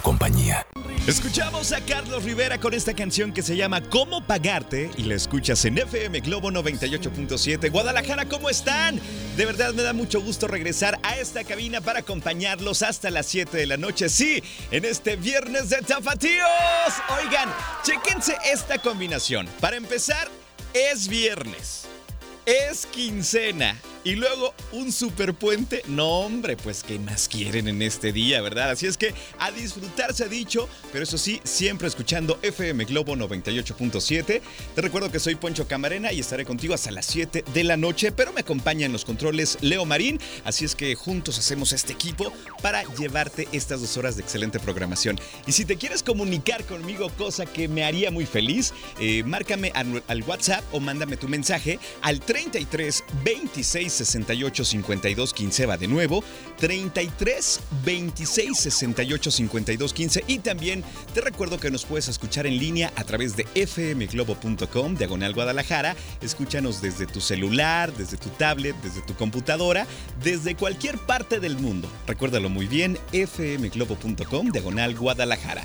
Compañía. Escuchamos a Carlos Rivera con esta canción que se llama ¿Cómo pagarte? Y la escuchas en FM Globo 98.7. Guadalajara, ¿cómo están? De verdad me da mucho gusto regresar a esta cabina para acompañarlos hasta las 7 de la noche. Sí, en este viernes de tapatíos. Oigan, chequense esta combinación. Para empezar, es viernes. Es quincena. Y luego un superpuente. No, hombre, pues ¿qué más quieren en este día, verdad? Así es que a disfrutar se ha dicho, pero eso sí, siempre escuchando FM Globo 98.7. Te recuerdo que soy Poncho Camarena y estaré contigo hasta las 7 de la noche, pero me acompaña en los controles Leo Marín. Así es que juntos hacemos este equipo para llevarte estas dos horas de excelente programación. Y si te quieres comunicar conmigo, cosa que me haría muy feliz, eh, márcame al, WhatsApp o mándame tu mensaje al 33 26 68 52 15 va de nuevo 33 26 68 52 15 y también te recuerdo que nos puedes escuchar en línea a través de fmglobo.com diagonal Guadalajara. Escúchanos desde tu celular desde tu tablet desde tu computadora desde cualquier parte del mundo. Recuérdalo muy bien fmglobo.com diagonal Guadalajara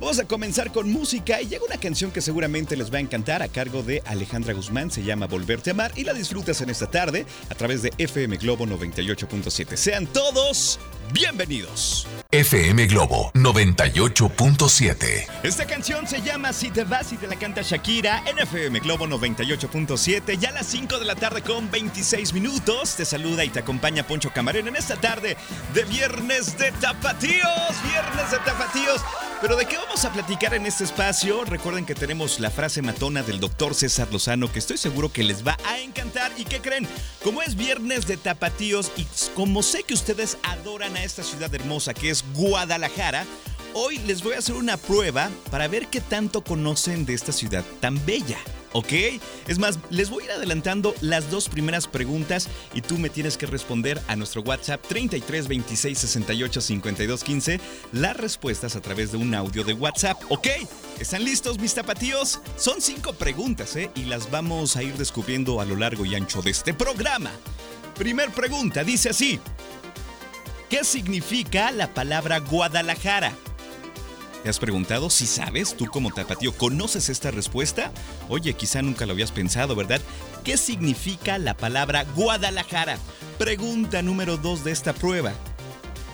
Vamos a comenzar con música y llega una canción que seguramente les va a encantar a cargo de Alejandra Guzmán, se llama Volverte a amar y la disfrutas en esta tarde a través de FM Globo 98.7. Sean todos bienvenidos. FM Globo 98.7. Esta canción se llama Si te vas y te la canta Shakira en FM Globo 98.7. Ya a las 5 de la tarde con 26 minutos. Te saluda y te acompaña Poncho Camarena en esta tarde de Viernes de Tapatíos. Viernes de Tapatíos. Pero ¿de qué vamos a platicar en este espacio? Recuerden que tenemos la frase matona del doctor César Lozano que estoy seguro que les va a encantar. ¿Y qué creen? Como es viernes de tapatíos y como sé que ustedes adoran a esta ciudad hermosa que es Guadalajara, hoy les voy a hacer una prueba para ver qué tanto conocen de esta ciudad tan bella. ¿Ok? Es más, les voy a ir adelantando las dos primeras preguntas y tú me tienes que responder a nuestro WhatsApp 33 26 68 52 15 las respuestas a través de un audio de WhatsApp. ¿Ok? ¿Están listos mis tapatíos? Son cinco preguntas, ¿eh? Y las vamos a ir descubriendo a lo largo y ancho de este programa. Primer pregunta, dice así. ¿Qué significa la palabra Guadalajara? ¿Te has preguntado si sabes, tú como tapatío, conoces esta respuesta? Oye, quizá nunca lo habías pensado, ¿verdad? ¿Qué significa la palabra Guadalajara? Pregunta número dos de esta prueba.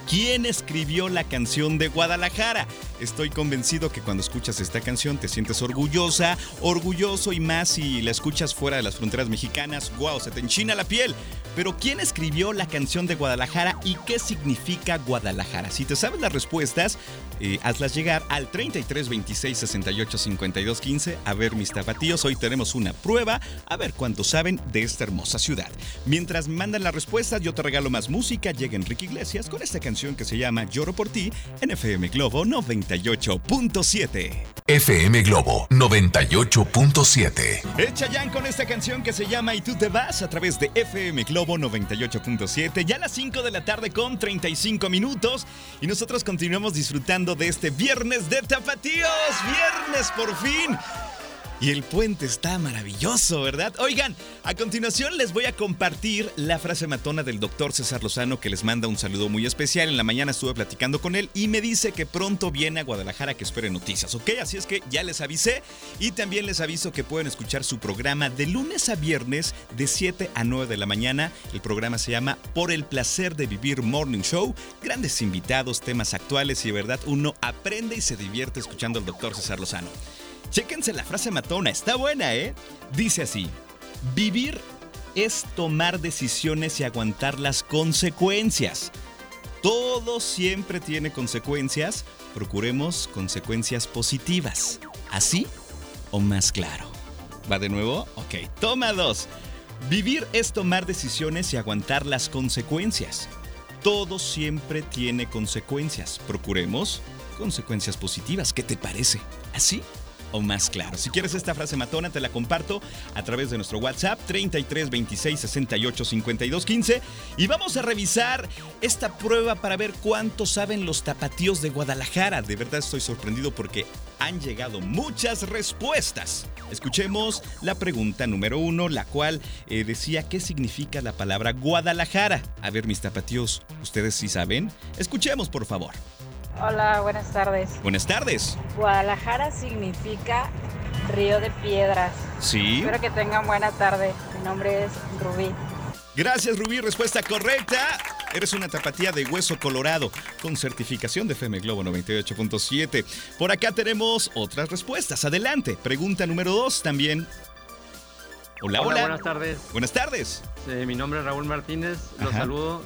¿Quién escribió la canción de Guadalajara? Estoy convencido que cuando escuchas esta canción te sientes orgullosa, orgulloso y más si la escuchas fuera de las fronteras mexicanas. ¡Wow! Se te enchina la piel. Pero ¿quién escribió la canción de Guadalajara y qué significa Guadalajara? Si te sabes las respuestas, eh, hazlas llegar al 33 26 68 52 15. A ver, mis tapatíos, hoy tenemos una prueba, a ver cuánto saben de esta hermosa ciudad. Mientras mandan las respuestas, yo te regalo más música. Llega Enrique Iglesias con esta canción que se llama Lloro por ti en FM Globo 98.7. FM Globo 98.7. Echa Jan con esta canción que se llama Y tú te vas a través de FM Globo 98.7. Ya a las 5 de la tarde con 35 minutos. Y nosotros continuamos disfrutando de este viernes de tapatíos. Viernes por fin. Y el puente está maravilloso, ¿verdad? Oigan, a continuación les voy a compartir la frase matona del doctor César Lozano que les manda un saludo muy especial. En la mañana estuve platicando con él y me dice que pronto viene a Guadalajara que espere noticias, ¿ok? Así es que ya les avisé y también les aviso que pueden escuchar su programa de lunes a viernes de 7 a 9 de la mañana. El programa se llama Por el placer de vivir Morning Show. Grandes invitados, temas actuales y de verdad uno aprende y se divierte escuchando al doctor César Lozano. Chéquense la frase matona, está buena, ¿eh? Dice así, vivir es tomar decisiones y aguantar las consecuencias. Todo siempre tiene consecuencias. Procuremos consecuencias positivas. ¿Así o más claro? ¿Va de nuevo? Ok, toma dos. Vivir es tomar decisiones y aguantar las consecuencias. Todo siempre tiene consecuencias. Procuremos consecuencias positivas. ¿Qué te parece? ¿Así o más claro. Si quieres esta frase matona, te la comparto a través de nuestro WhatsApp 33 26 68 52 15 y vamos a revisar esta prueba para ver cuánto saben los tapatíos de Guadalajara. De verdad estoy sorprendido porque han llegado muchas respuestas. Escuchemos la pregunta número uno, la cual eh, decía qué significa la palabra Guadalajara. A ver, mis tapatíos, ¿ustedes sí saben? Escuchemos, por favor. Hola, buenas tardes. Buenas tardes. Guadalajara significa río de piedras. Sí. Espero que tengan buena tarde. Mi nombre es Rubí. Gracias, Rubí. Respuesta correcta. Eres una tapatía de hueso colorado con certificación de FM Globo 98.7. Por acá tenemos otras respuestas. Adelante. Pregunta número dos también. Hola, hola. Buenas tardes. Buenas tardes. mi nombre es Raúl Martínez. Los Ajá. saludo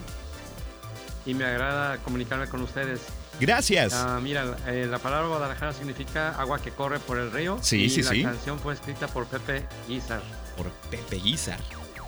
y me agrada comunicarme con ustedes. Gracias. Ah, mira, eh, la palabra Guadalajara significa agua que corre por el río. Sí, y sí, la sí. canción fue escrita por Pepe Guizar. Por Pepe Guizar.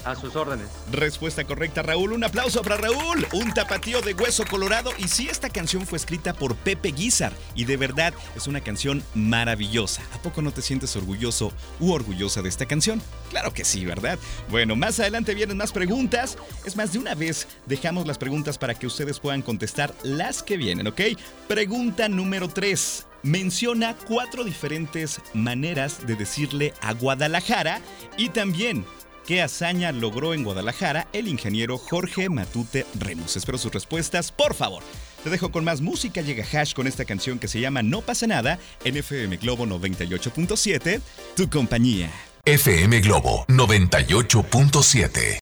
A sus órdenes. Respuesta correcta, Raúl. Un aplauso para Raúl. Un tapatío de hueso colorado. Y sí, esta canción fue escrita por Pepe Guizar. Y de verdad es una canción maravillosa. ¿A poco no te sientes orgulloso u orgullosa de esta canción? Claro que sí, ¿verdad? Bueno, más adelante vienen más preguntas. Es más, de una vez dejamos las preguntas para que ustedes puedan contestar las que vienen, ¿ok? Pregunta número 3. Menciona cuatro diferentes maneras de decirle a Guadalajara y también qué hazaña logró en Guadalajara el ingeniero Jorge Matute Remos. Espero sus respuestas, por favor. Te dejo con más música, llega Hash con esta canción que se llama No pasa nada en FM Globo 98.7, tu compañía. FM Globo 98.7.